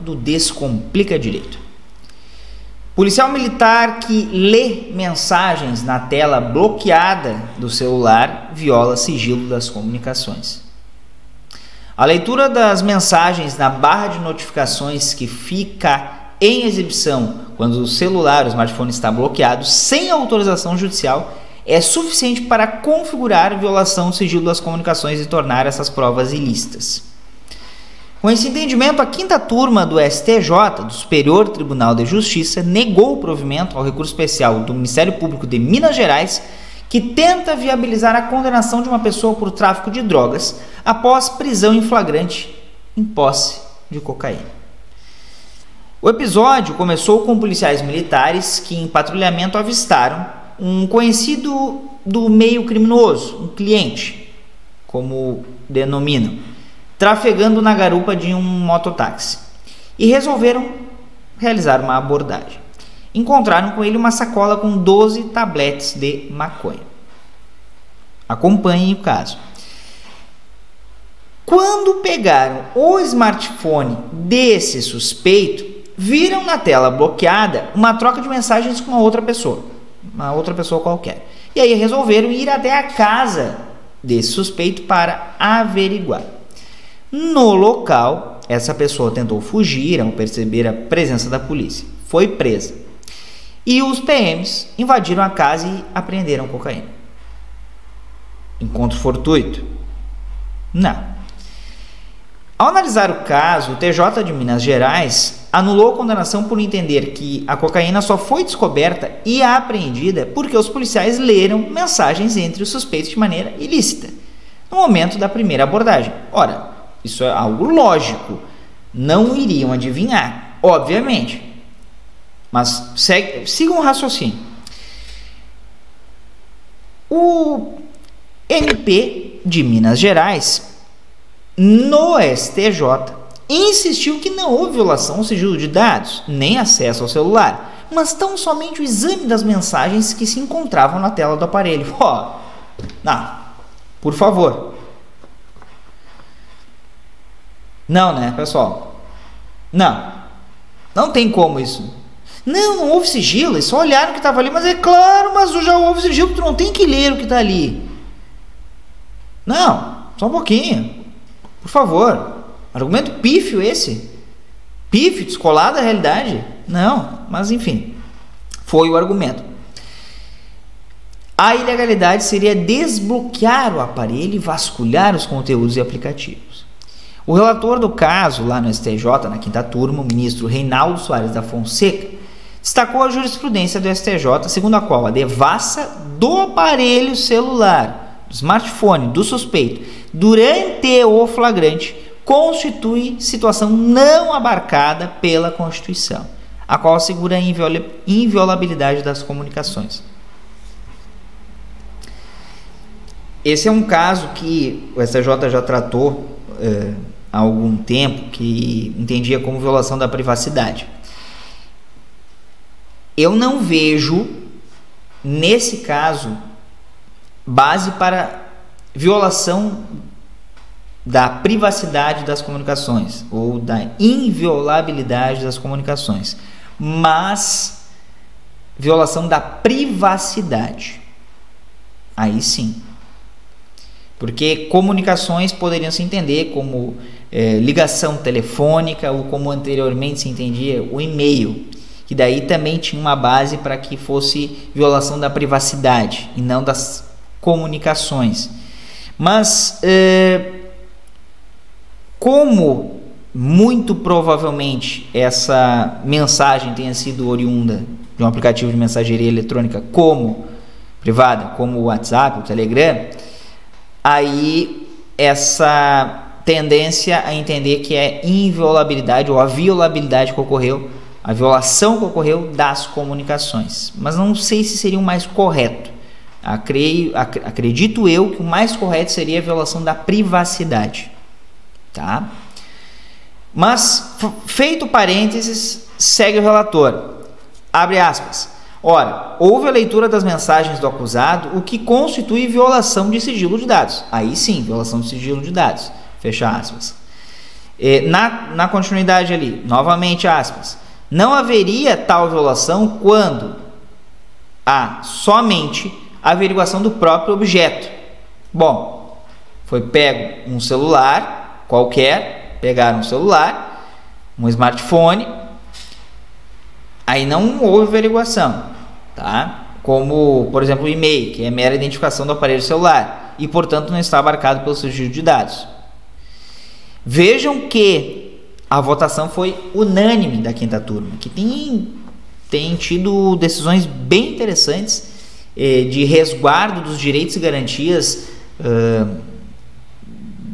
do Descomplica Direito. Policial militar que lê mensagens na tela bloqueada do celular viola sigilo das comunicações. A leitura das mensagens na barra de notificações que fica em exibição quando o celular, o smartphone está bloqueado sem autorização judicial é suficiente para configurar violação do sigilo das comunicações e tornar essas provas ilícitas. Com esse entendimento, a quinta turma do STJ, do Superior Tribunal de Justiça, negou o provimento ao recurso especial do Ministério Público de Minas Gerais, que tenta viabilizar a condenação de uma pessoa por tráfico de drogas após prisão em flagrante em posse de cocaína. O episódio começou com policiais militares que, em patrulhamento, avistaram um conhecido do meio criminoso, um cliente, como denominam trafegando na garupa de um mototáxi e resolveram realizar uma abordagem. Encontraram com ele uma sacola com 12 tabletes de maconha. Acompanhem o caso. Quando pegaram o smartphone desse suspeito, viram na tela bloqueada uma troca de mensagens com uma outra pessoa, uma outra pessoa qualquer. E aí resolveram ir até a casa desse suspeito para averiguar. No local, essa pessoa tentou fugir ao perceber a presença da polícia. Foi presa. E os PMs invadiram a casa e apreenderam cocaína. Encontro fortuito? Não. Ao analisar o caso, o TJ de Minas Gerais anulou a condenação por entender que a cocaína só foi descoberta e apreendida porque os policiais leram mensagens entre os suspeitos de maneira ilícita no momento da primeira abordagem. Ora, isso é algo lógico. Não iriam adivinhar, obviamente. Mas segue, sigam o raciocínio. O MP de Minas Gerais, no STJ, insistiu que não houve violação ao sigilo de dados, nem acesso ao celular, mas tão somente o exame das mensagens que se encontravam na tela do aparelho. Ó, oh, por favor, Não, né, pessoal? Não. Não tem como isso. Não, não houve sigilo, eles só olharam o que estava ali, mas é claro, mas já houve sigilo, tu não tem que ler o que está ali. Não, só um pouquinho. Por favor. Argumento pífio esse. Pífio, descolado da realidade. Não, mas enfim. Foi o argumento. A ilegalidade seria desbloquear o aparelho e vasculhar os conteúdos e aplicativos. O relator do caso, lá no STJ, na quinta turma, o ministro Reinaldo Soares da Fonseca, destacou a jurisprudência do STJ, segundo a qual a devassa do aparelho celular, do smartphone do suspeito, durante o flagrante, constitui situação não abarcada pela Constituição, a qual assegura a inviolabilidade das comunicações. Esse é um caso que o STJ já tratou. Eh, há algum tempo que entendia como violação da privacidade. Eu não vejo nesse caso base para violação da privacidade das comunicações ou da inviolabilidade das comunicações, mas violação da privacidade. Aí sim. Porque comunicações poderiam se entender como é, ligação telefônica ou como anteriormente se entendia o e-mail, que daí também tinha uma base para que fosse violação da privacidade e não das comunicações. Mas é, como muito provavelmente essa mensagem tenha sido oriunda de um aplicativo de mensageria eletrônica como privada, como o WhatsApp, o Telegram, aí essa tendência a entender que é inviolabilidade ou a violabilidade que ocorreu, a violação que ocorreu das comunicações. Mas não sei se seria o mais correto. Acredito eu que o mais correto seria a violação da privacidade. Tá? Mas, feito parênteses, segue o relator. Abre aspas. Ora, houve a leitura das mensagens do acusado, o que constitui violação de sigilo de dados. Aí sim, violação de sigilo de dados. Fecha aspas. E, na, na continuidade ali, novamente aspas. Não haveria tal violação quando há somente a averiguação do próprio objeto. Bom, foi pego um celular qualquer, pegaram um celular, um smartphone, aí não houve averiguação, tá? Como, por exemplo, o e-mail, que é mera identificação do aparelho celular e, portanto, não está abarcado pelo sigilo de dados. Vejam que a votação foi unânime da quinta turma, que tem, tem tido decisões bem interessantes eh, de resguardo dos direitos e garantias uh,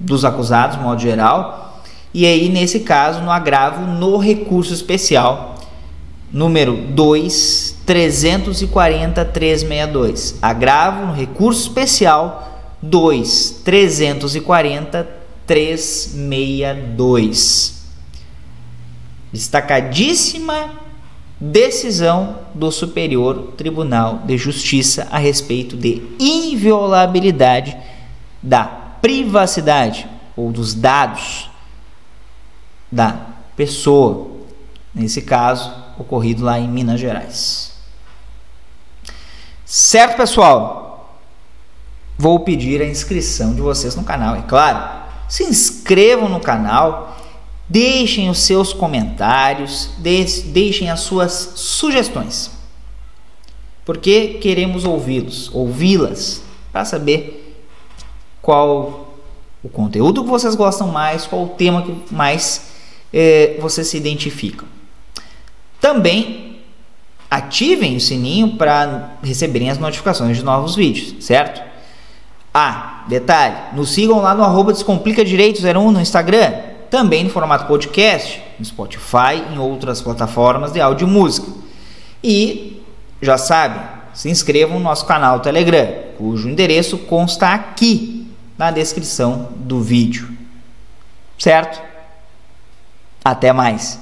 dos acusados, de modo geral, e aí, nesse caso, no agravo no recurso especial número 2, 340 362. Agravo no recurso especial 2, 340 362. Destacadíssima decisão do Superior Tribunal de Justiça a respeito de inviolabilidade da privacidade ou dos dados da pessoa, nesse caso ocorrido lá em Minas Gerais. Certo, pessoal? Vou pedir a inscrição de vocês no canal, é claro. Se inscrevam no canal Deixem os seus comentários, deixem as suas sugestões. Porque queremos ouvi-los, ouvi-las, para saber qual o conteúdo que vocês gostam mais, qual o tema que mais eh, vocês se identificam. Também ativem o sininho para receberem as notificações de novos vídeos, certo? Ah, detalhe, nos sigam lá no arroba Descomplica Direito 01 no Instagram também no formato podcast, no Spotify e em outras plataformas de áudio e música. E já sabe, se inscrevam no nosso canal Telegram, cujo endereço consta aqui na descrição do vídeo. Certo? Até mais!